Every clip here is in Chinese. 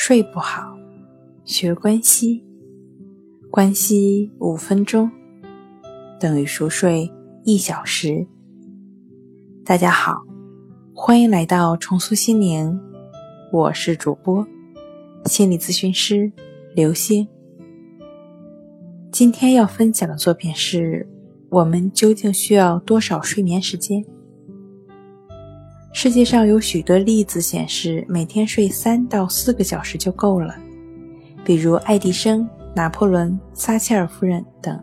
睡不好，学关西，关西五分钟等于熟睡一小时。大家好，欢迎来到重塑心灵，我是主播心理咨询师刘星。今天要分享的作品是：我们究竟需要多少睡眠时间？世界上有许多例子显示，每天睡三到四个小时就够了，比如爱迪生、拿破仑、撒切尔夫人等。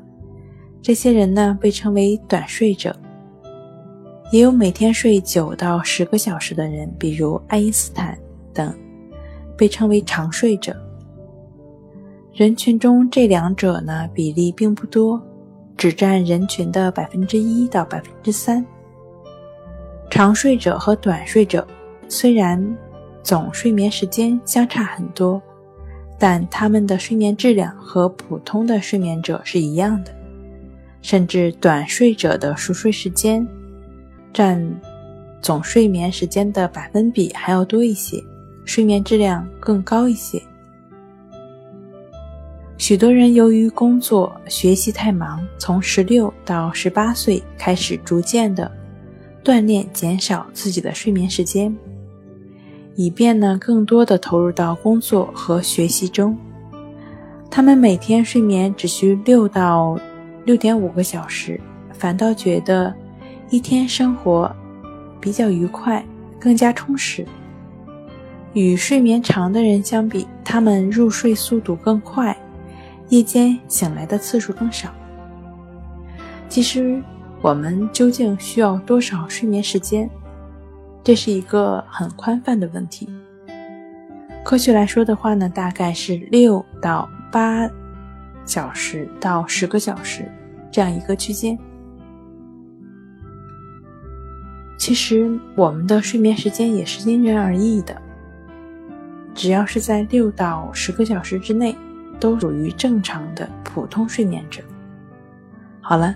这些人呢被称为短睡者。也有每天睡九到十个小时的人，比如爱因斯坦等，被称为长睡者。人群中这两者呢比例并不多，只占人群的百分之一到百分之三。长睡者和短睡者虽然总睡眠时间相差很多，但他们的睡眠质量和普通的睡眠者是一样的，甚至短睡者的熟睡时间占总睡眠时间的百分比还要多一些，睡眠质量更高一些。许多人由于工作、学习太忙，从十六到十八岁开始逐渐的。锻炼减少自己的睡眠时间，以便呢更多的投入到工作和学习中。他们每天睡眠只需六到六点五个小时，反倒觉得一天生活比较愉快，更加充实。与睡眠长的人相比，他们入睡速度更快，夜间醒来的次数更少。其实。我们究竟需要多少睡眠时间？这是一个很宽泛的问题。科学来说的话呢，大概是六到八小时到十个小时这样一个区间。其实我们的睡眠时间也是因人而异的，只要是在六到十个小时之内，都属于正常的普通睡眠者。好了。